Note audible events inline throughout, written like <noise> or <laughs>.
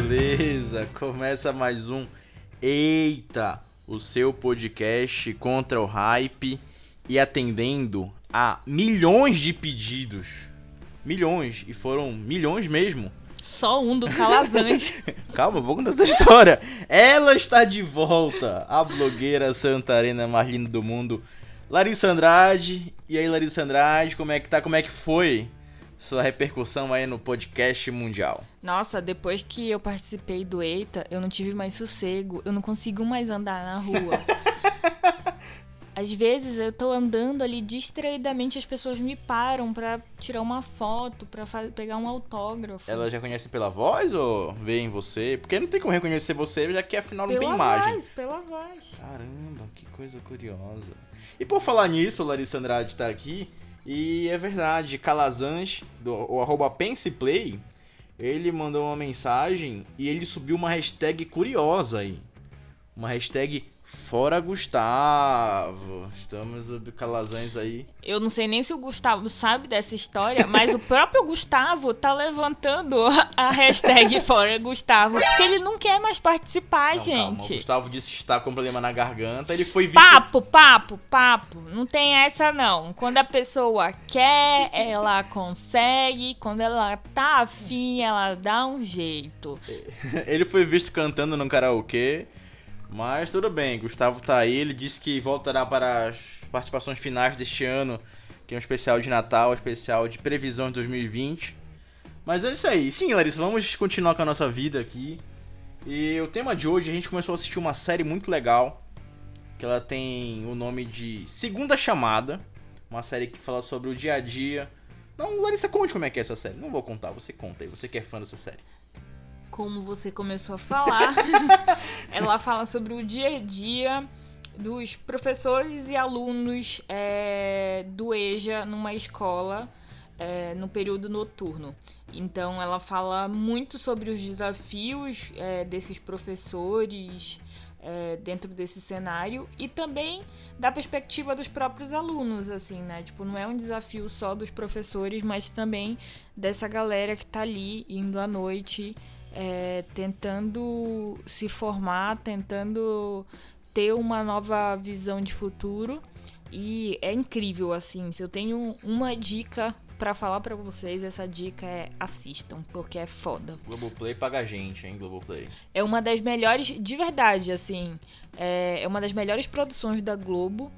Beleza? Começa mais um Eita, o seu podcast contra o hype e atendendo a milhões de pedidos. Milhões, e foram milhões mesmo. Só um do Calazans. <laughs> Calma, vou contar essa história. Ela está de volta, a blogueira santarena mais linda do mundo, Larissa Andrade. E aí, Larissa Andrade, como é que tá? Como é que foi sua repercussão aí no podcast mundial? Nossa, depois que eu participei do Eita, eu não tive mais sossego. Eu não consigo mais andar na rua. <laughs> Às vezes eu tô andando ali distraidamente, as pessoas me param pra tirar uma foto, pra pegar um autógrafo. Ela já conhece pela voz ou vê em você? Porque não tem como reconhecer você, já que afinal não pela tem imagem. voz, pela voz. Caramba, que coisa curiosa. E por falar nisso, Larissa Andrade tá aqui. E é verdade, Calazans, do o arroba Penseplay, ele mandou uma mensagem e ele subiu uma hashtag curiosa aí. Uma hashtag Fora Gustavo. Estamos Calazans aí. Eu não sei nem se o Gustavo sabe dessa história, mas o próprio Gustavo tá levantando a hashtag Fora Gustavo. Porque ele não quer mais participar, Não, calma, o gente. Gustavo disse que está com problema na garganta. Ele foi visto. Papo, papo, papo. Não tem essa não. Quando a pessoa quer, ela consegue. Quando ela tá afim, ela dá um jeito. <laughs> Ele foi visto cantando no karaokê. Mas tudo bem, Gustavo tá aí. Ele disse que voltará para as participações finais deste ano, que é um especial de Natal, um especial de previsão de 2020. Mas é isso aí. Sim, Larissa, vamos continuar com a nossa vida aqui. E o tema de hoje a gente começou a assistir uma série muito legal, que ela tem o nome de Segunda Chamada, uma série que fala sobre o dia a dia. Não, Larissa, conte como é que é essa série. Não vou contar, você conta aí, você que é fã dessa série. Como você começou a falar, <laughs> ela fala sobre o dia a dia dos professores e alunos é, do EJA numa escola é, no período noturno. Então, ela fala muito sobre os desafios é, desses professores é, dentro desse cenário e também da perspectiva dos próprios alunos, assim, né? Tipo, não é um desafio só dos professores, mas também dessa galera que tá ali indo à noite é, tentando se formar, tentando ter uma nova visão de futuro. E é incrível, assim. Se eu tenho uma dica pra falar pra vocês, essa dica é assistam, porque é foda. Globoplay paga a gente, hein, Globoplay. É uma das melhores, de verdade, assim. É, é uma das melhores produções da Globo.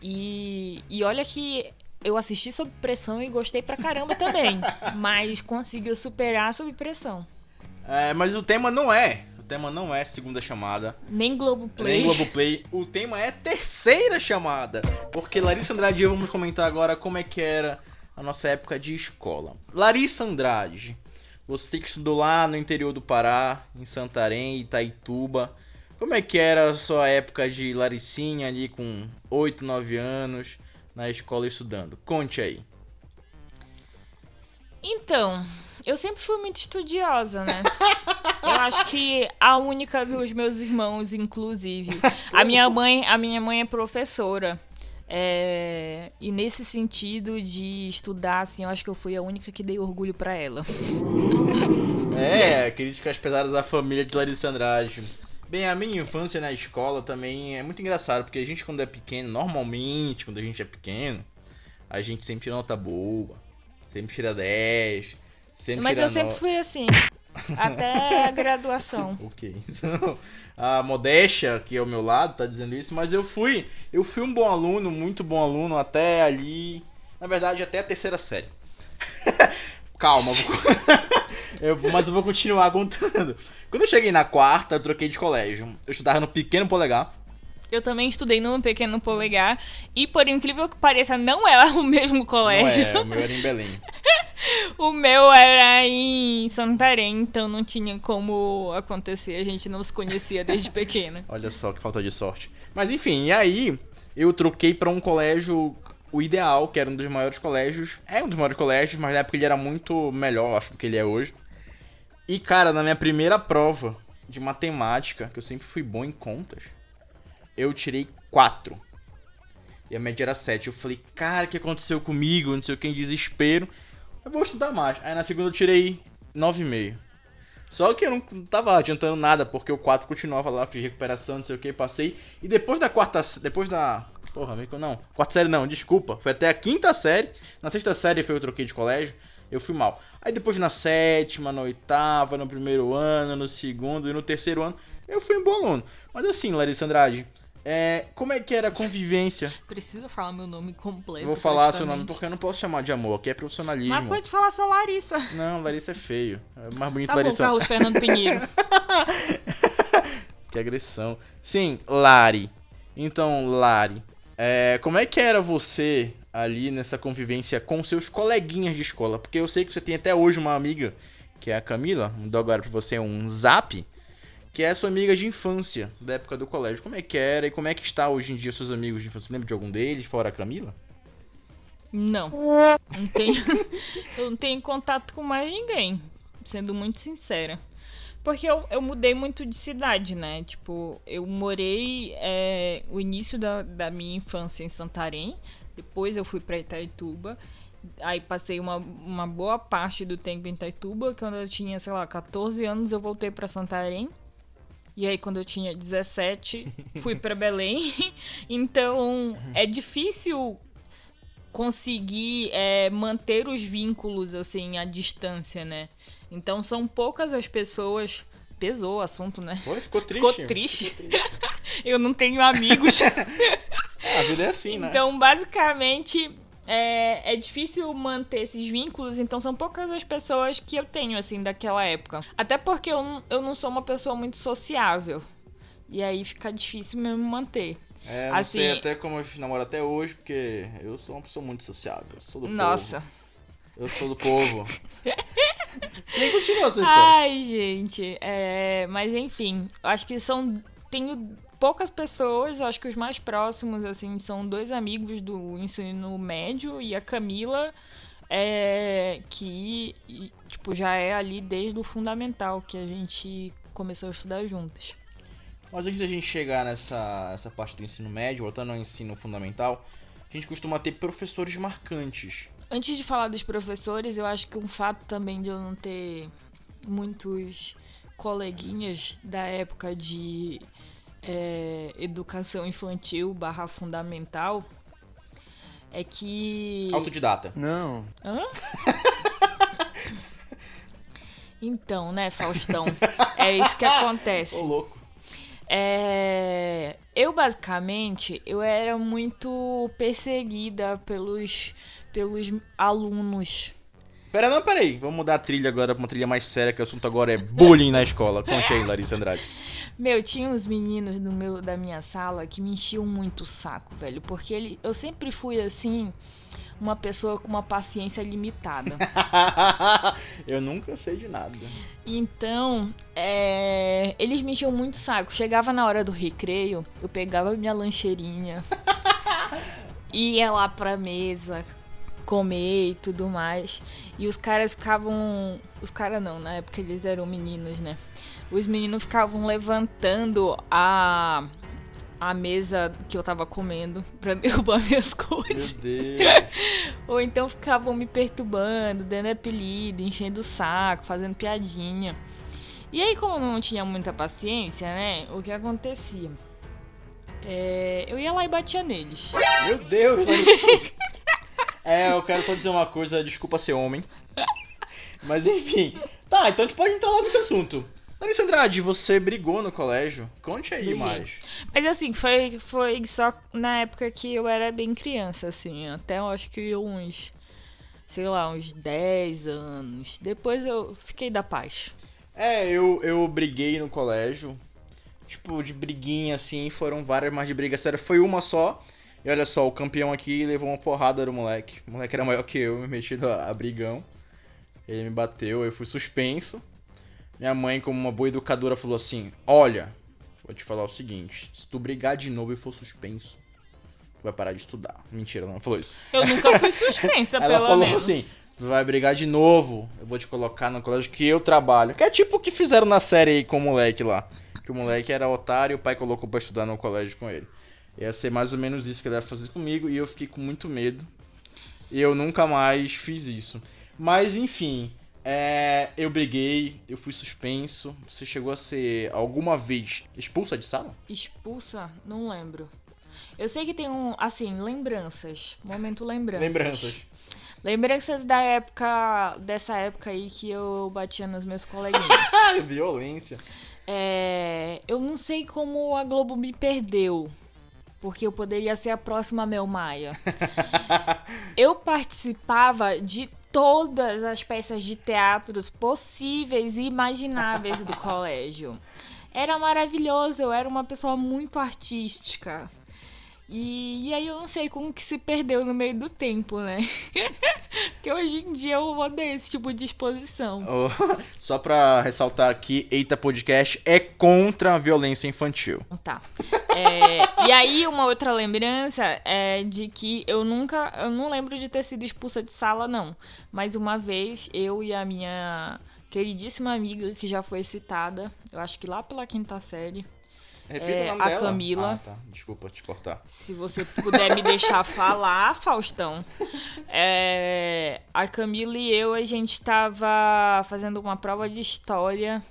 E, e olha que eu assisti sob pressão e gostei pra caramba também. <laughs> mas conseguiu superar sob pressão. É, mas o tema não é. O tema não é segunda chamada. Nem Globoplay. Nem Globoplay. O tema é terceira chamada. Porque Larissa Andrade e eu vamos comentar agora como é que era a nossa época de escola. Larissa Andrade, você que estudou lá no interior do Pará, em Santarém, Itaituba. Como é que era a sua época de Laricinha ali com 8, 9 anos na escola estudando? Conte aí. Então, eu sempre fui muito estudiosa, né? Eu acho que a única dos meus irmãos, inclusive. A minha mãe, a minha mãe é professora. É, e nesse sentido de estudar, assim, eu acho que eu fui a única que dei orgulho pra ela. É, críticas pesadas à família de Larissa Andrade. Bem, a minha infância na escola também é muito engraçado, porque a gente quando é pequeno, normalmente quando a gente é pequeno, a gente sempre tira nota boa, sempre tira 10, sempre Mas eu sempre no- fui assim. <laughs> Até a graduação. Ok. Então, <laughs> a modéstia que é ao meu lado tá dizendo isso, mas eu fui, eu fui um bom aluno, muito bom aluno até ali, na verdade até a terceira série. <laughs> Calma, eu- mas eu vou continuar contando. Quando eu cheguei na quarta, eu troquei de colégio. Eu estudava no Pequeno Polegar. Eu também estudei num pequeno polegar. E por incrível que pareça, não é <laughs> o mesmo Não colégio. é, o meu era em Belém. <laughs> O meu era em Santarém, então não tinha como acontecer. A gente não se conhecia desde pequena. <laughs> Olha só que falta de sorte. Mas enfim, e aí eu troquei pra um colégio, o ideal, que era um dos maiores colégios. É um dos maiores colégios, mas na época ele era muito melhor, acho, do que ele é hoje. E cara, na minha primeira prova de matemática, que eu sempre fui bom em contas, eu tirei 4. E a média era 7. Eu falei, cara, o que aconteceu comigo? Não sei o que, em desespero. Eu vou estudar mais. Aí na segunda eu tirei 9,5. Só que eu não tava adiantando nada, porque o 4 continuava lá, fiz recuperação, não sei o que, passei. E depois da quarta. Depois da. Porra, não. Quarta série não, desculpa. Foi até a quinta série. Na sexta série foi eu troquei de colégio. Eu fui mal. Aí depois na sétima, na oitava, no primeiro ano, no segundo e no terceiro ano, eu fui um bom aluno. Mas assim, Larissa Andrade, é, como é que era a convivência? Precisa falar meu nome completo. Vou falar seu nome porque eu não posso chamar de amor, aqui é profissionalismo. Mas pode falar só Larissa. Não, Larissa é feio. É mais bonito tá Larissa. Bom, Carlos Fernando Pinheiro. <laughs> que agressão. Sim, Lari. Então, Lari, é, como é que era você ali nessa convivência com seus coleguinhas de escola? Porque eu sei que você tem até hoje uma amiga, que é a Camila, mandou agora pra você um zap que é sua amiga de infância, da época do colégio. Como é que era e como é que está hoje em dia seus amigos de infância? Você lembra de algum deles, fora a Camila? Não. Não tenho, eu <laughs> não tenho contato com mais ninguém, sendo muito sincera. Porque eu, eu mudei muito de cidade, né? Tipo, eu morei é, o início da, da minha infância em Santarém, depois eu fui para Itaituba. Aí passei uma, uma boa parte do tempo em Itaituba. Quando eu tinha, sei lá, 14 anos, eu voltei para Santarém. E aí, quando eu tinha 17, fui para Belém. <laughs> então, é difícil conseguir é, manter os vínculos, assim, à distância, né? Então, são poucas as pessoas. Pesou o assunto, né? Foi? Ficou triste. Ficou triste. Ficou triste. <laughs> eu não tenho amigos. <laughs> a vida é assim, né? Então, basicamente, é, é difícil manter esses vínculos, então são poucas as pessoas que eu tenho, assim, daquela época. Até porque eu, eu não sou uma pessoa muito sociável. E aí fica difícil mesmo manter. É, não assim, sei até como eu namoro até hoje, porque eu sou uma pessoa muito sociável. Eu sou do Nossa. Povo. Eu sou do povo. <laughs> Sim, continua essa história. Ai, gente. É, mas enfim, acho que são. Tenho poucas pessoas, eu acho que os mais próximos, assim, são dois amigos do ensino médio e a Camila, é, que, tipo, já é ali desde o fundamental, que a gente começou a estudar juntas. Mas antes da gente chegar nessa essa parte do ensino médio, voltando ao ensino fundamental, a gente costuma ter professores marcantes. Antes de falar dos professores, eu acho que um fato também de eu não ter muitos coleguinhas da época de é, educação infantil barra fundamental é que. Autodidata. Não. Hã? <laughs> então, né, Faustão? É isso que acontece. Ô, louco. É, eu basicamente eu era muito perseguida pelos pelos alunos. Pera, não, peraí. Vamos mudar a trilha agora pra uma trilha mais séria, que o assunto agora é bullying na escola. Conte aí, Larissa Andrade. Meu, tinha uns meninos do meu, da minha sala que me enchiam muito o saco, velho. Porque ele, eu sempre fui assim, uma pessoa com uma paciência limitada. <laughs> eu nunca sei de nada. Então, é, eles me enchiam muito o saco. Chegava na hora do recreio, eu pegava minha lancheirinha, <laughs> ia lá pra mesa, comer e tudo mais. E os caras ficavam. Os caras não, na época eles eram meninos, né? Os meninos ficavam levantando a a mesa que eu tava comendo pra <laughs> derrubar minhas coisas. Meu Deus. <laughs> Ou então ficavam me perturbando, dando apelido, enchendo o saco, fazendo piadinha. E aí, como eu não tinha muita paciência, né? O que acontecia? É, eu ia lá e batia neles. Meu Deus, <laughs> É, eu quero só dizer uma coisa, desculpa ser homem. Mas enfim. Tá, então a gente pode entrar logo nesse assunto. Larissa Andrade, você brigou no colégio? Conte aí Briguei. mais. Mas assim, foi, foi só na época que eu era bem criança, assim. Até eu acho que uns, sei lá, uns 10 anos. Depois eu fiquei da paz. É, eu, eu briguei no colégio. Tipo, de briguinha, assim, foram várias, mas de briga séria. Foi uma só. E olha só, o campeão aqui levou uma porrada do moleque. O moleque era maior que eu, me metido a, a brigão. Ele me bateu, eu fui suspenso. Minha mãe, como uma boa educadora, falou assim: Olha, vou te falar o seguinte: se tu brigar de novo e for suspenso, tu vai parar de estudar. Mentira, ela não falou isso. Eu nunca fui <laughs> suspensa, ela pelo falou menos. assim: tu vai brigar de novo, eu vou te colocar no colégio que eu trabalho. Que é tipo o que fizeram na série aí com o moleque lá. Que o moleque era otário e o pai colocou pra estudar no colégio com ele. Ia ser mais ou menos isso que ele ia fazer comigo e eu fiquei com muito medo. E eu nunca mais fiz isso. Mas enfim, É, eu briguei, eu fui suspenso. Você chegou a ser alguma vez expulsa de sala? Expulsa? Não lembro. Eu sei que tem um, assim, lembranças. Momento lembranças. Lembranças. Lembranças da época, dessa época aí que eu batia nas minhas coleguinhas. <laughs> Violência. É, eu não sei como a Globo me perdeu. Porque eu poderia ser a próxima Mel Maia. <laughs> eu participava de todas as peças de teatros possíveis e imagináveis do <laughs> colégio. Era maravilhoso, eu era uma pessoa muito artística. E, e, aí eu não sei como que se perdeu no meio do tempo, né? <laughs> Porque hoje em dia eu odeio esse tipo de exposição. Oh, <laughs> só pra ressaltar aqui, Eita Podcast é contra a violência infantil. Tá. É, e aí uma outra lembrança é de que eu nunca, eu não lembro de ter sido expulsa de sala, não. Mas uma vez eu e a minha queridíssima amiga, que já foi citada, eu acho que lá pela quinta série, Repita É, o nome a dela. Camila. Ah, tá. Desculpa te cortar. Se você puder me deixar <laughs> falar, Faustão. É, a Camila e eu, a gente estava fazendo uma prova de história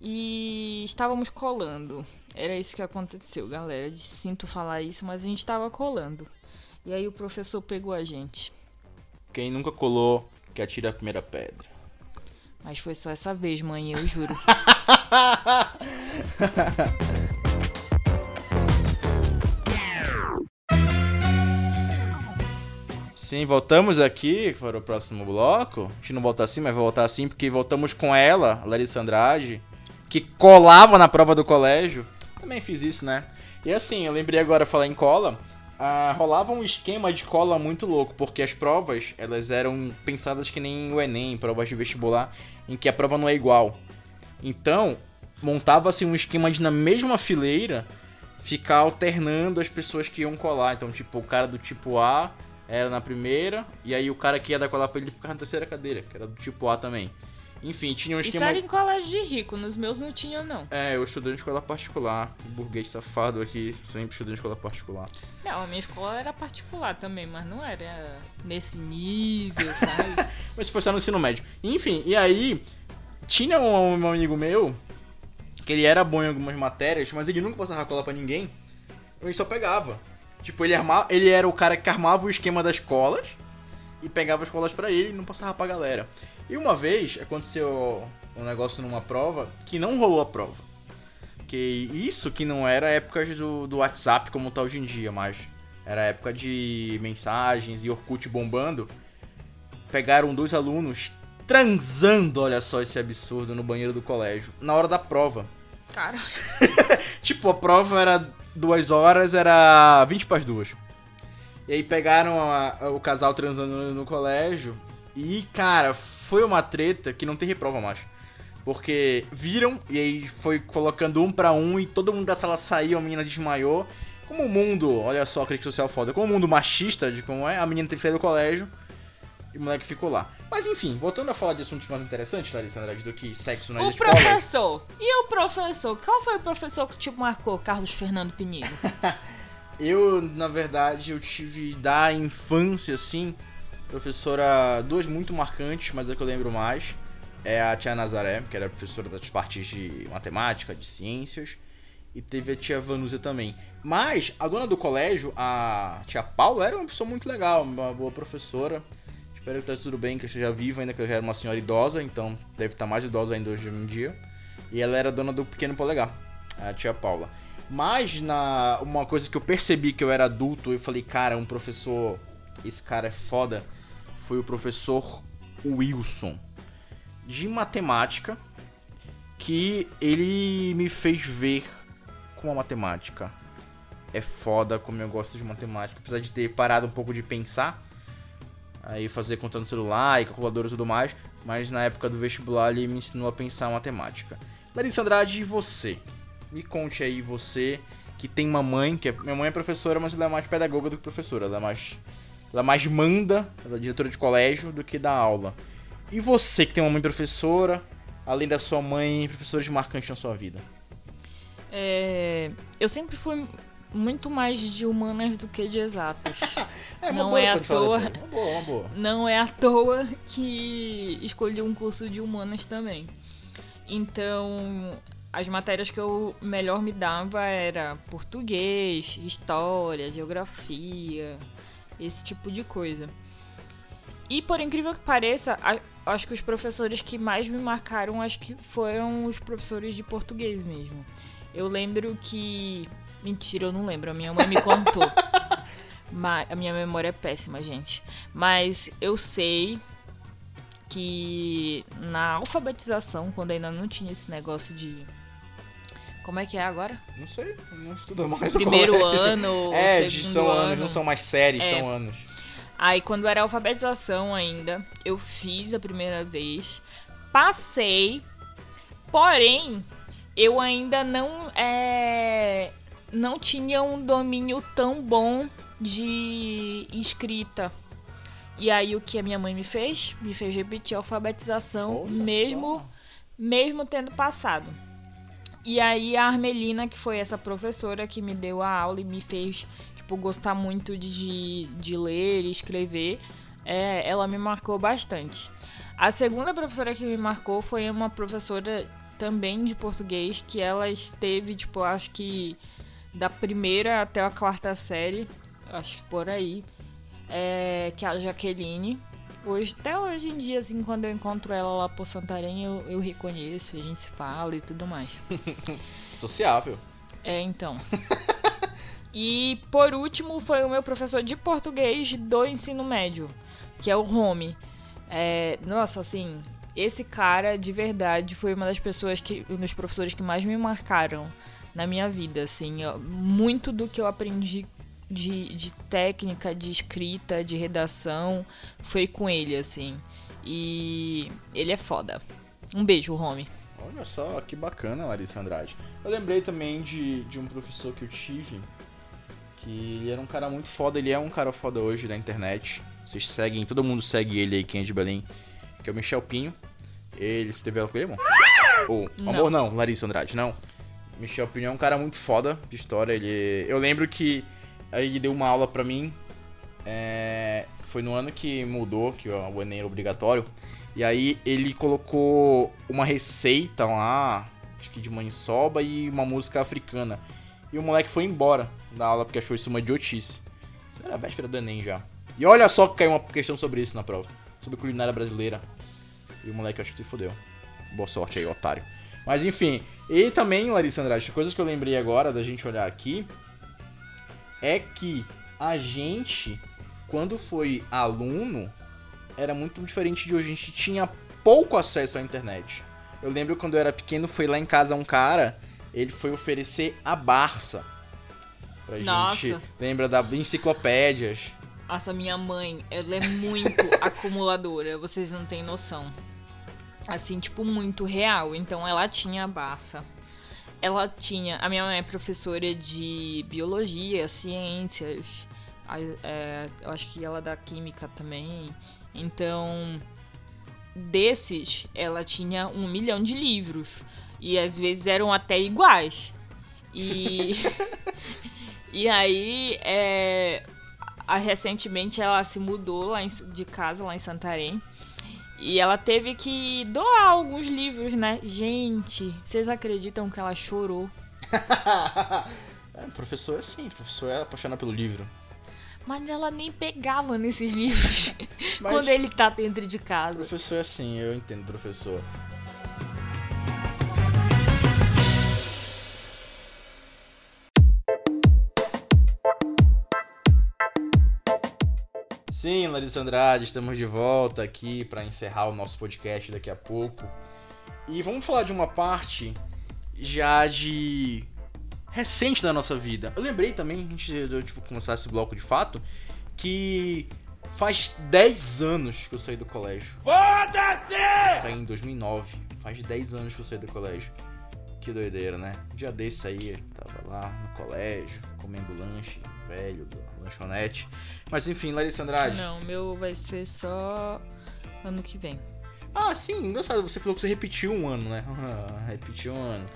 e estávamos colando. Era isso que aconteceu, galera. Sinto falar isso, mas a gente estava colando. E aí o professor pegou a gente. Quem nunca colou, que atira a primeira pedra. Mas foi só essa vez, mãe, eu juro. <laughs> <laughs> Sim, voltamos aqui para o próximo bloco. A gente não volta assim, mas vai voltar assim porque voltamos com ela, Larissa Andrade, que colava na prova do colégio. Também fiz isso, né? E assim, eu lembrei agora falar em cola. ah, rolava um esquema de cola muito louco, porque as provas elas eram pensadas que nem o Enem, provas de vestibular, em que a prova não é igual. Então, montava-se um esquema de na mesma fileira ficar alternando as pessoas que iam colar. Então, tipo, o cara do tipo A era na primeira, e aí o cara que ia dar colar pra ele ficava na terceira cadeira, que era do tipo A também. Enfim, tinha um Isso esquema. era em colégio de rico, nos meus não tinha, não. É, eu estudei em escola particular. Burguês safado aqui, sempre estudei em escola particular. Não, a minha escola era particular também, mas não era nesse nível, sabe? <laughs> Mas foi só no ensino médio. Enfim, e aí, tinha um, um amigo meu, que ele era bom em algumas matérias, mas ele nunca passava cola pra ninguém. Ele só pegava. Tipo, ele, arma, ele era o cara que armava o esquema das colas e pegava as colas pra ele e não passava pra galera. E uma vez aconteceu um negócio numa prova que não rolou a prova. Que isso que não era épocas do, do WhatsApp como tá hoje em dia, mas era época de mensagens e Orkut bombando. Pegaram dois alunos transando, olha só esse absurdo, no banheiro do colégio, na hora da prova. Cara, <laughs> Tipo, a prova era duas horas, era 20 para as duas. E aí pegaram a- a- o casal transando no, no colégio. E, cara, foi uma treta que não tem reprova mais. Porque viram e aí foi colocando um pra um e todo mundo da sala saiu, a menina desmaiou. Como o mundo, olha só a crítica social foda, como o mundo machista de como é, a menina teve que sair do colégio e o moleque ficou lá. Mas enfim, voltando a falar de assuntos mais interessantes, Larissa Andrade, do que sexo nas o professor. E o professor? Qual foi o professor que te marcou? Carlos Fernando Pinheiro. <laughs> Eu, na verdade, eu tive da infância, assim, professora, duas muito marcantes, mas é que eu lembro mais. É a tia Nazaré, que era professora das partes de matemática, de ciências. E teve a tia Vanusa também. Mas a dona do colégio, a tia Paula, era uma pessoa muito legal, uma boa professora. Espero que esteja tudo bem, que eu esteja viva ainda, que ela já era uma senhora idosa, então deve estar mais idosa ainda hoje em dia. E ela era dona do Pequeno Polegar, a tia Paula. Mas na uma coisa que eu percebi que eu era adulto, eu falei, cara, um professor, esse cara é foda, foi o professor Wilson de matemática, que ele me fez ver como a matemática é foda, como eu gosto de matemática, apesar de ter parado um pouco de pensar, aí fazer conta no celular e calculadora e tudo mais, mas na época do vestibular ele me ensinou a pensar matemática. Larissa Andrade, e você? Me conte aí, você que tem uma mãe, que é, minha mãe é professora, mas ela é mais pedagoga do que professora, ela é mais, ela mais manda, ela é diretora de colégio do que dá aula. E você que tem uma mãe professora, além da sua mãe, professores marcantes na sua vida? É, eu sempre fui muito mais de humanas do que de exatas. <laughs> É Não é à toa. depois. Uma boa, uma boa. Não é à toa que escolhi um curso de humanas também. Então, as matérias que eu melhor me dava era português, história, geografia, esse tipo de coisa. E por incrível que pareça, acho que os professores que mais me marcaram acho que foram os professores de português mesmo. Eu lembro que. Mentira, eu não lembro, a minha mãe me contou. <laughs> Mas a minha memória é péssima, gente. Mas eu sei que na alfabetização, quando ainda não tinha esse negócio de. Como é que é agora? Não sei, não estudo mais Primeiro ano, <laughs> É, são ano. anos, não são mais séries, É. são anos. Aí, quando era alfabetização ainda, eu fiz a primeira vez, passei, porém, eu ainda não é, não tinha um domínio tão bom de escrita. E aí, o que a minha mãe me fez? Me fez repetir a alfabetização, Olha mesmo só. mesmo tendo passado. E aí a Armelina, que foi essa professora que me deu a aula e me fez, tipo, gostar muito de, de ler e escrever, é, ela me marcou bastante. A segunda professora que me marcou foi uma professora também de português, que ela esteve, tipo, acho que da primeira até a quarta série, acho que por aí, é, que é a Jaqueline. Hoje, até hoje em dia, assim, quando eu encontro ela lá por Santarém, eu, eu reconheço, a gente se fala e tudo mais. <laughs> Sociável. É, então. e por último foi o meu professor de português do ensino médio, que é o Rome. É, nossa, assim, esse cara de verdade foi uma das pessoas que. um dos professores que mais me marcaram na minha vida, assim. ó, Muito do que eu aprendi de, de técnica, de escrita, de redação, foi com ele, assim. E ele é foda. Um beijo, Rome. Olha só, que bacana, Larissa Andrade. Eu lembrei também de, de um professor que eu tive, que ele era um cara muito foda, ele é um cara foda hoje da internet. Vocês seguem, todo mundo segue ele aí, quem é de Belém, que é o Michel Pinho. Ele, teve com ele, amor? Não. amor não, Larissa Andrade, não. Michel Pinho é um cara muito foda de história, ele... Eu lembro que ele deu uma aula pra mim, é, foi no ano que mudou, que o Enem era obrigatório. E aí ele colocou uma receita lá, acho que de maniçoba e uma música africana. E o moleque foi embora da aula porque achou isso uma idiotice. Isso era a véspera do Enem já. E olha só que caiu uma questão sobre isso na prova. Sobre culinária brasileira. E o moleque acho que se fodeu. Boa sorte aí, otário. Mas enfim. E também, Larissa Andrade, coisas que eu lembrei agora da gente olhar aqui. É que a gente, quando foi aluno, era muito diferente de hoje. A gente tinha pouco acesso à internet. Eu lembro quando eu era pequeno, foi lá em casa um cara, ele foi oferecer a Barça. Pra Nossa. gente. Lembra da enciclopédias. Nossa, minha mãe, ela é muito <laughs> acumuladora, vocês não têm noção. Assim, tipo, muito real. Então, ela tinha a Barça. Ela tinha. A minha mãe é professora de biologia, ciências. a- é, eu acho que ela é da química também. Então, desses, ela tinha um milhão de livros. E às vezes eram até iguais. E. <laughs> e aí, é, a- recentemente ela se mudou lá em- de casa lá em Santarém. E ela teve que doar alguns livros, né? Gente, vocês acreditam que ela chorou? <laughs> é, professor é assim, professor é apaixonado pelo livro. Mas ela nem pegava nesses livros <laughs> Mas quando ele tá dentro de casa. professor é assim, eu entendo, professor. Sim, Larissa Andrade, estamos de volta aqui para encerrar o nosso podcast daqui a pouco. E vamos falar de uma parte já de recente da nossa vida. Eu lembrei também, antes de eu tipo, começar esse bloco de fato, que faz 10 anos que eu saí do colégio. Foda-se! Eu saí em 2009. Faz 10 anos que eu saí do colégio. Que doideira, né? Um dia desse aí, tava lá no colégio, comendo lanche velho da lanchonete. Mas enfim, Larissa Andrade. Não, o meu vai ser só ano que vem. Ah, sim, engraçado. Você falou que você repetiu um ano, né? <laughs> repetiu um ano.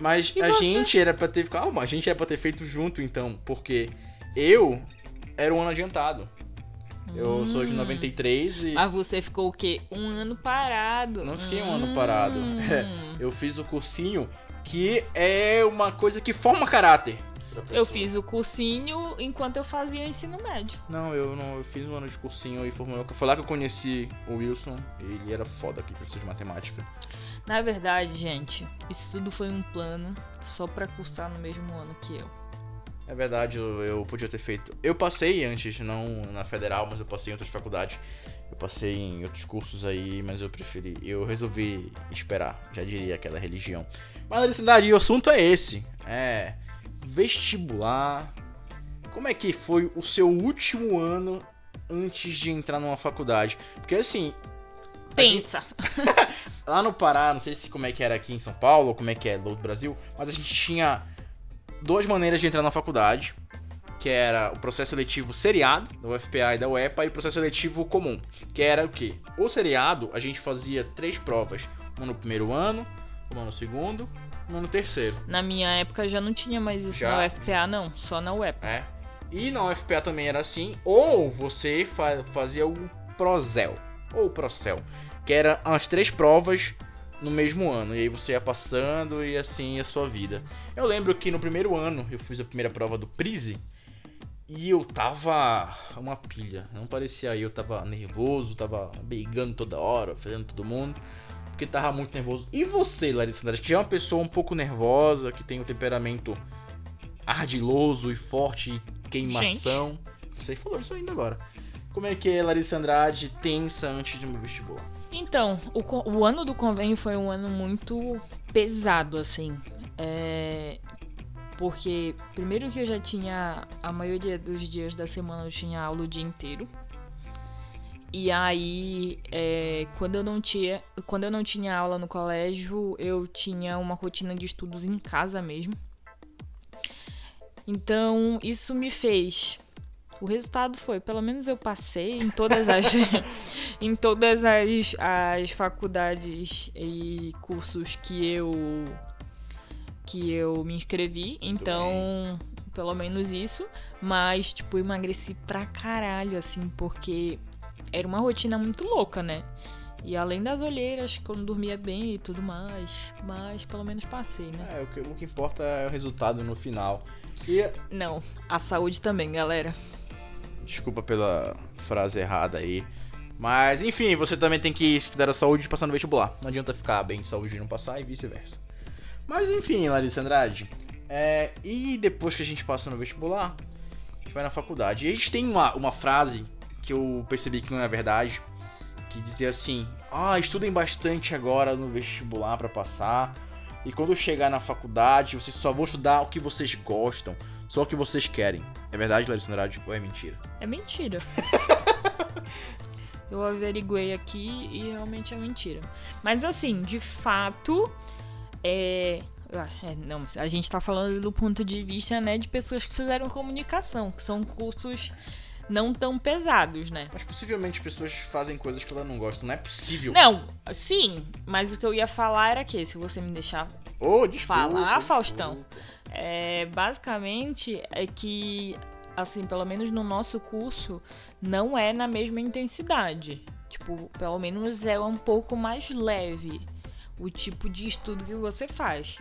Mas E a você? gente era pra ter. Calma, a gente era pra ter feito junto então, porque eu era um ano adiantado. Eu sou de Hum. 93 e Mas você ficou o quê? Um ano parado. Não fiquei um ano parado. Hum. <laughs> eu fiz o cursinho, que é uma coisa que forma caráter. Eu fiz o cursinho enquanto eu fazia o ensino médio. Não, eu não. Eu fiz um ano de cursinho e formei. Foi lá que eu conheci o Wilson. Ele era foda aqui, professor de matemática. Na verdade, gente, isso tudo foi um plano só pra cursar no mesmo ano que eu. É verdade, eu, eu podia ter feito. Eu passei antes, não na federal, mas eu passei em outras faculdades. Eu passei em outros cursos aí, mas eu preferi. Eu resolvi esperar, já diria aquela religião. Mas na verdade, o assunto é esse: é vestibular. Como é que foi o seu último ano antes de entrar numa faculdade? Porque assim, a gente- Pensa. <laughs> lá no Pará, não sei se como é que era aqui em São Paulo, ou como é que é no Brasil, mas a gente tinha duas maneiras de entrar na faculdade, que era o processo seletivo seriado, da UFPA e da UEPA, e o processo seletivo comum, que era o quê? O seriado, a gente fazia três provas, uma no primeiro ano, uma no segundo, uma no terceiro, Na minha época já não tinha mais isso Já? na UFPA, não. Só na UEPA. é. E na UFPA também era assim, ou você fa- fazia o Prozel, ou o Procel, que era as três provas no mesmo ano, e aí você ia passando e assim a sua vida. Eu lembro que no primeiro ano eu fiz a primeira prova do Prise e eu tava uma pilha, não parecia eu, tava nervoso, tava beigando toda hora, fazendo todo mundo, porque tava muito nervoso. E você, Larissa Andrade, que é uma pessoa um pouco nervosa, que tem um temperamento ardiloso e forte e queimação. Você falou isso ainda agora. Como é que é, Larissa Andrade, tensa antes de um vestibular? Então, o, o ano do convênio foi um ano muito pesado, assim. É, porque, primeiro que eu já tinha. A maioria dos dias da semana eu tinha aula o dia inteiro. E aí, é, quando, eu não tinha, quando eu não tinha aula no colégio, eu tinha uma rotina de estudos em casa mesmo. Então, isso me fez. O resultado foi, pelo menos eu passei em todas as <laughs> em todas as, as faculdades e cursos que eu que eu me inscrevi, então pelo menos isso, mas tipo emagreci pra caralho assim, porque era uma rotina muito louca, né? E além das olheiras, não dormia bem e tudo mais, mas pelo menos passei, né? É, o que, o que importa é o resultado no final. E Não, a saúde também, galera. desculpa pela frase errada aí. Mas enfim, você também tem que cuidar da saúde passar no vestibular. Não adianta ficar bem de saúde e não passar e vice-versa. Mas enfim, Larissa Andrade. é, e depois que a gente passa no vestibular, a gente vai na faculdade. E a gente tem uma, uma frase que eu percebi que não é verdade. Que dizia assim: Ah, estudem bastante agora no vestibular pra passar. E quando chegar na faculdade, vocês só vão estudar o que vocês gostam, só o que vocês querem. É verdade, Larissa Andrade? Ou é mentira? É mentira. <laughs> Eu averiguei aqui e realmente é mentira. Mas assim, de fato, é. é, não, a gente tá falando do ponto de vista, né, de pessoas que fizeram comunicação, que são cursos não tão pesados, né? Mas possivelmente pessoas fazem coisas que ela não gosta. Não é possível. Não, sim, mas o que eu ia falar era que, se você me deixar Ô, desculpa. Falar, desculpa. Faustão. É, basicamente é que, assim, pelo menos no nosso curso, não é na mesma intensidade. Tipo, pelo menos é um pouco mais leve o tipo de estudo que você faz.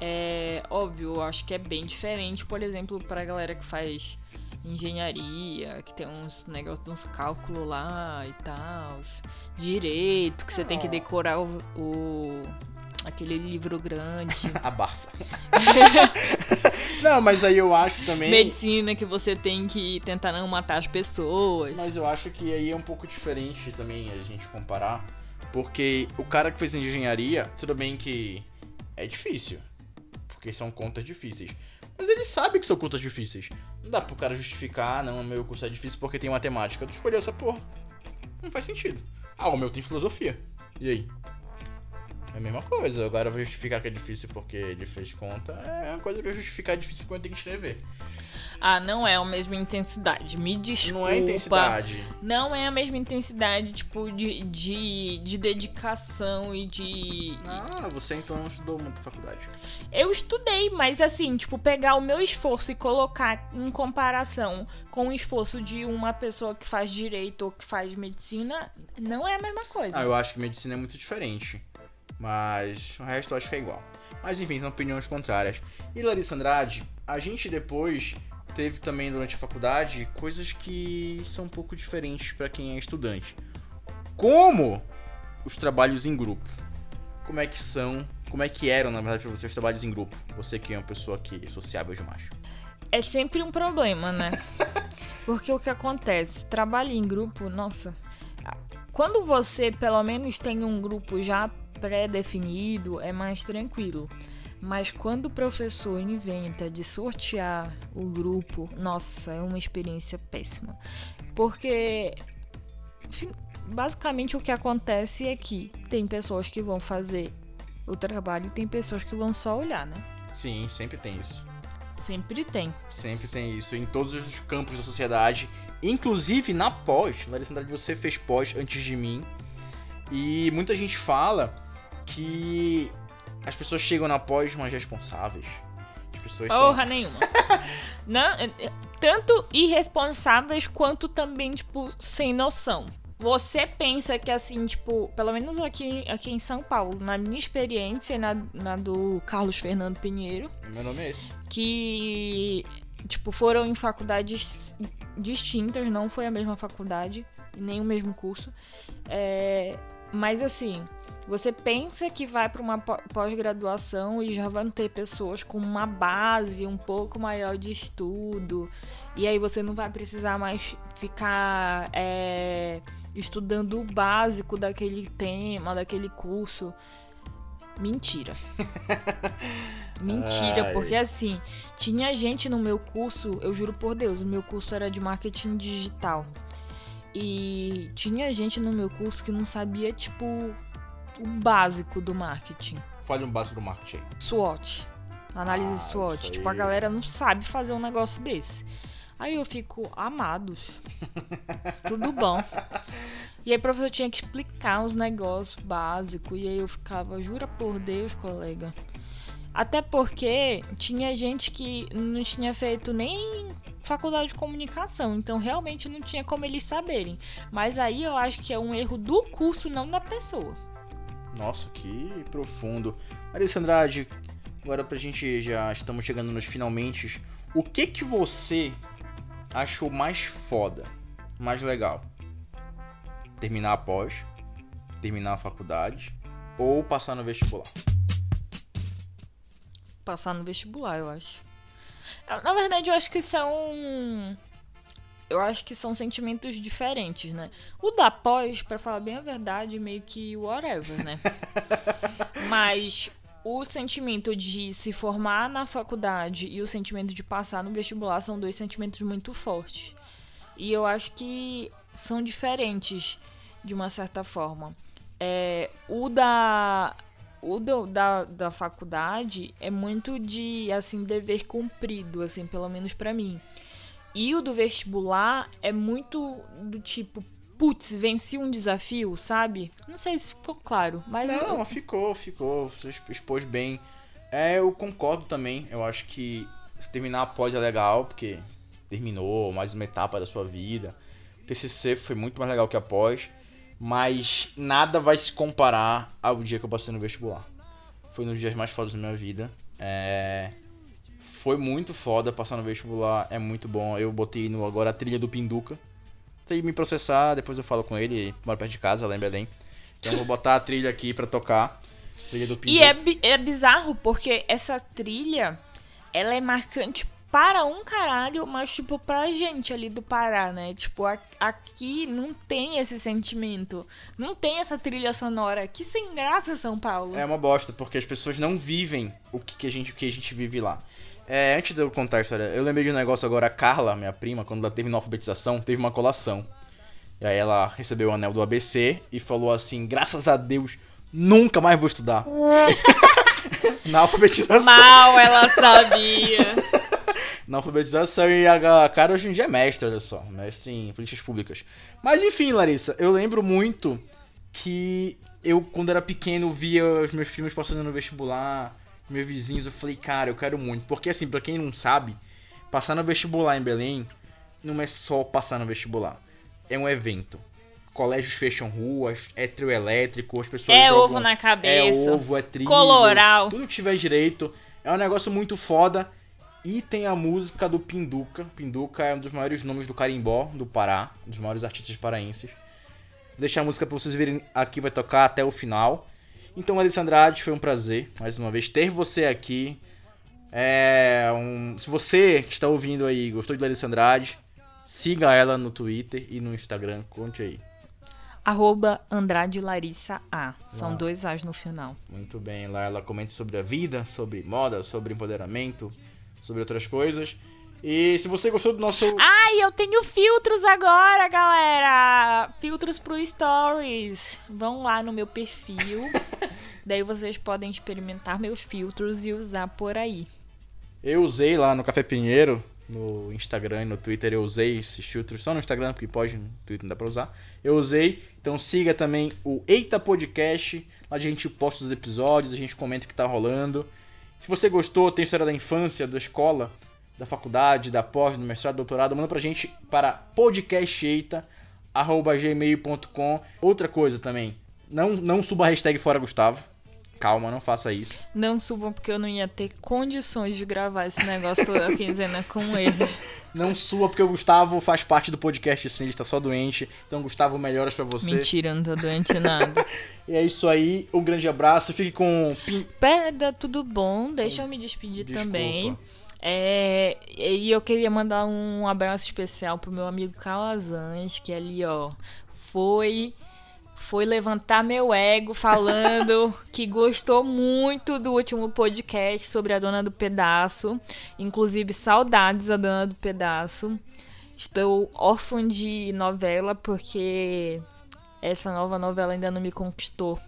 É óbvio, eu acho que é bem diferente, por exemplo, pra galera que faz engenharia, que tem uns negócios, uns cálculos lá e tal, direito, que você tem que Ah. decorar o- o aquele livro grande. <laughs> A Barça. <laughs> não, mas aí eu acho também. Medicina que você tem que tentar não matar as pessoas. Mas eu acho que aí é um pouco diferente também a gente comparar. Porque o cara que fez engenharia, tudo bem que é difícil. Porque são contas difíceis. Mas ele sabe que são contas difíceis. Não dá pro cara justificar, não, meu curso é difícil porque tem matemática. Tu escolheu essa porra. Não faz sentido. Ah, o meu tem filosofia. E aí? É a mesma coisa. Agora justificar que é difícil porque ele fez conta. É uma coisa que eu justificar difícil porque eu tenho que escrever. Ah, não é a mesma intensidade. Me desculpa. Não é intensidade. Não é a mesma intensidade, tipo, de, de, de dedicação e de. Ah, você então não estudou muito faculdade. Eu estudei, mas assim, tipo, pegar o meu esforço e colocar em comparação com o esforço de uma pessoa que faz direito ou que faz medicina, não é a mesma coisa. Ah, eu acho que medicina é muito diferente. Mas o resto eu acho que é igual. Mas enfim, são opiniões contrárias. E Larissa Andrade, a gente depois teve também durante a faculdade coisas que são um pouco diferentes para quem é estudante. Como os trabalhos em grupo. Como é que são, como é que eram, na verdade, para você os trabalhos em grupo? Você que é uma pessoa que é sociável demais. É sempre um problema, né? <laughs> Porque o que acontece? Trabalho em grupo, nossa. Quando você pelo menos tem um grupo já pré-definido, é mais tranquilo. Mas quando o professor inventa de sortear o grupo, nossa, é uma experiência péssima. Porque basicamente o que acontece é que tem pessoas que vão fazer o trabalho e tem pessoas que vão só olhar, né? Sim, sempre tem isso. Sempre tem. Sempre tem isso em todos os campos da sociedade, inclusive na pós. Larissa Andrade, você fez pós antes de mim. E muita gente fala que as pessoas chegam na pós mais responsáveis. As pessoas Porra são... nenhuma. <laughs> Não, é, é, tanto irresponsáveis quanto também, tipo, sem noção. Você pensa que assim, tipo, pelo menos aqui, aqui em São Paulo, na minha experiência, na, na do Carlos Fernando Pinheiro. Meu nome é esse. Que, tipo, foram em faculdades distintas, não foi a mesma faculdade, nem o mesmo curso. É, mas assim, você pensa que vai para uma pós-graduação e já vão ter pessoas com uma base um pouco maior de estudo, e aí você não vai precisar mais ficar é, estudando o básico daquele tema, daquele curso. Mentira. <laughs> Mentira, Ai. porque assim, tinha gente no meu curso, eu juro por Deus, o meu curso era de marketing digital. E tinha gente no meu curso que não sabia, tipo, o básico do marketing. Fale um básico do marketing. SWOT. Análise ah, SWOT. Tipo, a galera não sabe fazer um negócio desse. Aí eu fico, amados. <laughs> Tudo bom. E aí o professor tinha que explicar os negócios básicos. E aí eu ficava, jura por Deus, colega. Até porque tinha gente que não tinha feito nem faculdade de comunicação, então realmente não tinha como eles saberem. Mas aí eu acho que é um erro do curso, não da pessoa. Nossa, que profundo. Larissa Andrade, agora pra gente já estamos chegando nos finalmente. O que que você achou mais foda, mais legal? Terminar a pós, terminar a faculdade ou passar no vestibular? Passar no vestibular, eu acho. Na verdade, eu acho que são eu acho que são sentimentos diferentes, né? O da pós, para falar bem a verdade, meio que whatever, né? <laughs> Mas o sentimento de se formar na faculdade e o sentimento de passar no vestibular são dois sentimentos muito fortes. E eu acho que são diferentes de uma certa forma. É, o da o do, da, da faculdade é muito de assim dever cumprido, assim, pelo menos para mim. E o do vestibular é muito do tipo, putz, venci um desafio, sabe? Não sei se ficou claro, mas. Não, eu... ficou, ficou. Você expôs bem. É, eu concordo também. Eu acho que terminar após é legal, porque terminou mais uma etapa da sua vida. O TCC foi muito mais legal que após, mas nada vai se comparar ao dia que eu passei no vestibular. Foi um dos dias mais fodas da minha vida. É foi muito foda passar no vestibular, é muito bom. Eu botei no agora a trilha do Pinduca. Tem me processar, depois eu falo com ele, mora perto de casa, lá em Belém. Então eu vou botar a trilha aqui pra tocar. Trilha do Pinduca. E é, é bizarro, porque essa trilha, ela é marcante para um caralho, mas tipo pra gente ali do Pará, né? Tipo, aqui não tem esse sentimento. Não tem essa trilha sonora. Que sem graça, São Paulo. É uma bosta, porque as pessoas não vivem o que, que a, gente, o que a gente vive lá. É, antes de eu contar a história, eu lembrei de um negócio agora. A Carla, minha prima, quando ela terminou a alfabetização, teve uma colação. E aí ela recebeu o anel do ABC e falou assim: graças a Deus, nunca mais vou estudar. <laughs> <laughs> Na alfabetização. Mal ela sabia. Na alfabetização e a cara hoje em dia é mestre, olha só, mestre em políticas públicas. Mas enfim, Larissa, eu lembro muito que eu, quando era pequeno, via os meus primos passando no vestibular, meus vizinhos, eu falei, cara, eu quero muito. Porque assim, pra quem não sabe, passar no vestibular em Belém não é só passar no vestibular. É um evento. Colégios fecham ruas, é trio elétrico, as pessoas É jogam, ovo na cabeça. É ovo, é trigo. Coloral. Tudo que tiver direito. É um negócio muito foda. E tem a música do Pinduca. Pinduca é um dos maiores nomes do carimbó do Pará, um dos maiores artistas paraenses. Vou deixar a música pra vocês verem aqui, vai tocar até o final. Então, Alissa Andrade, foi um prazer, mais uma vez, ter você aqui. É um... Se você que está ouvindo aí gostou de Larissa Andrade, siga ela no Twitter e no Instagram. Conte aí. Arroba Andrade Larissa A. São dois As no final. Muito bem, lá ela comenta sobre a vida, sobre moda, sobre empoderamento, sobre outras coisas. E se você gostou do nosso. Ai, eu tenho filtros agora, galera! Filtros pro Stories. Vão lá no meu perfil. <laughs> Daí vocês podem experimentar meus filtros e usar por aí. Eu usei lá no Café Pinheiro, no Instagram e no Twitter, eu usei esses filtros. Só no Instagram, porque pode, no Twitter não dá pra usar. Eu usei, então siga também o Eita Podcast. Lá a gente posta os episódios, a gente comenta o que tá rolando. Se você gostou, tem história da infância, da escola, da faculdade, da pós, do mestrado, do doutorado, manda pra gente para podcasteita.gmail.com. Outra coisa também, não, não suba a hashtag Fora Gustavo. Calma, não faça isso. Não subam porque eu não ia ter condições de gravar esse negócio toda quinzena com ele. <laughs> Não sua, porque o Gustavo faz parte do podcast sim, ele está só doente. Então, Gustavo, melhoras pra você. Mentira, não tô doente nada. <laughs> E é isso aí, um grande abraço. Fique com. Pera, tudo bom? Deixa eu me despedir Desculpa. também. É, e eu queria mandar um abraço especial pro meu amigo Calazans, que ali, ó, foi foi levantar meu ego falando <laughs> que gostou muito do último podcast sobre a Dona do Pedaço. Inclusive, saudades da Dona do Pedaço. Estou órfã de novela porque essa nova novela ainda não me conquistou.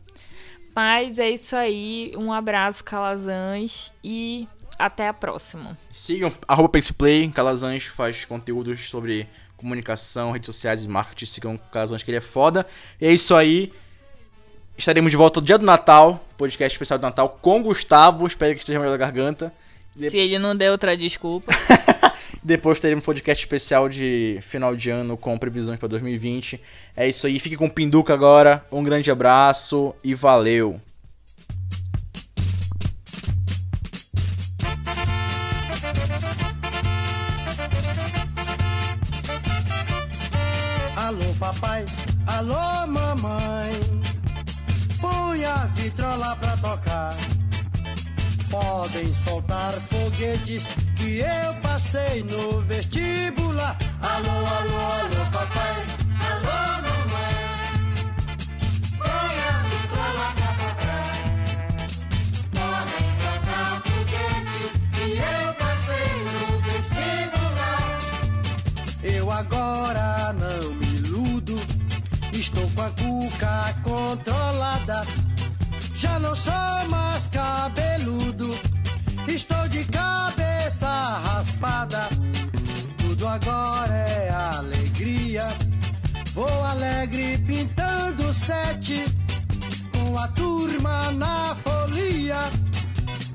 Mas é isso aí. Um abraço, Calazans, e até a próxima. Sigam arroba Calazans faz conteúdos sobre comunicação, redes sociais e marketing. Sigam Calazans que ele é foda. E é isso aí. Estaremos de volta no dia do Natal, podcast especial do Natal com Gustavo. Espero que esteja melhor da garganta. De- Se ele não der outra desculpa. <laughs> Depois teremos um podcast especial de final de ano com previsões para 2020. É isso aí, fique com o Pinduca agora. Um grande abraço e valeu! Papai, alô mamãe, põe a vitrola pra tocar. Podem soltar foguetes que eu passei no vestibular. Alô, alô, alô papai, cuca controlada. Já não sou mais cabeludo, estou de cabeça raspada. Tudo agora é alegria. Vou alegre pintando sete, com a turma na folia,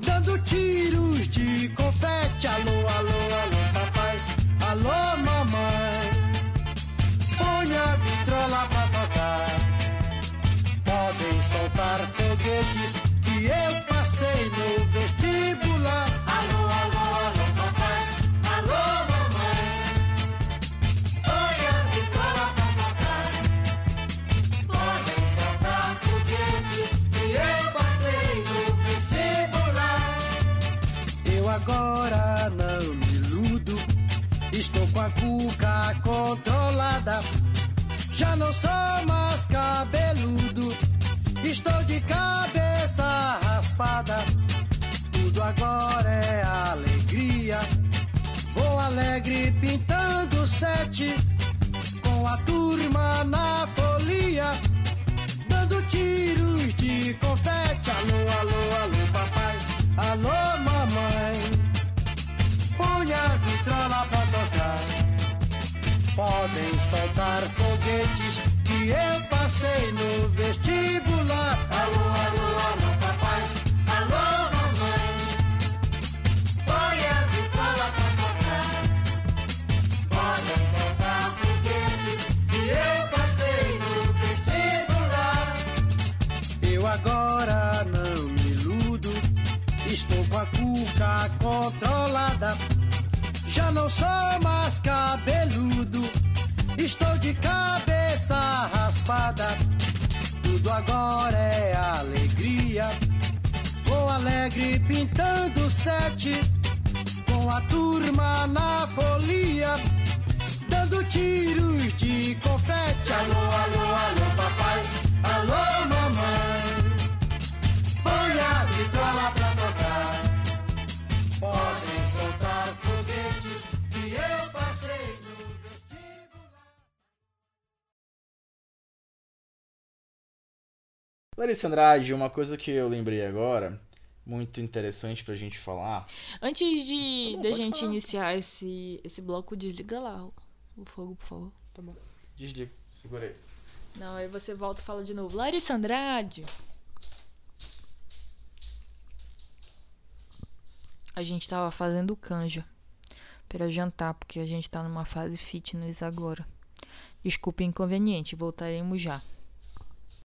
dando tiros de confete. Alô, alô, alô, papai, alô, mamãe. Põe a vitrola pra tocar. Podem soltar foguetes que eu passei no vestibular. Alô, Já não sou mais cabeludo, estou de cabeça raspada. Tudo agora é alegria. Vou alegre pintando sete, eu passei no vestibular. Alô, alô, alô, papai, alô, mamãe. Põe a vitola pra tocar. Podem soltar foguetes que eu passei no vestibular. Eu agora não me iludo, estou com a cuca controlada. Já não sou mais cabeludo, estou de cabeça raspada. Tudo agora é alegria. Vou alegre pintando sete, com a turma na folia, dando tiros de confete. Alô, alô, alô, papai, alô, mamãe. Põe a vitrola pra Larissa Andrade, uma coisa que eu lembrei agora, muito interessante pra gente falar. Antes de Tá da gente falar. iniciar esse, esse bloco, desliga lá o, fogo, por favor. Tá bom. Desliga, segura aí. Não, aí você volta e fala de novo. Larissa Andrade. A gente tava fazendo canja para jantar, porque a gente tá numa fase fitness agora. Desculpe o inconveniente, voltaremos já.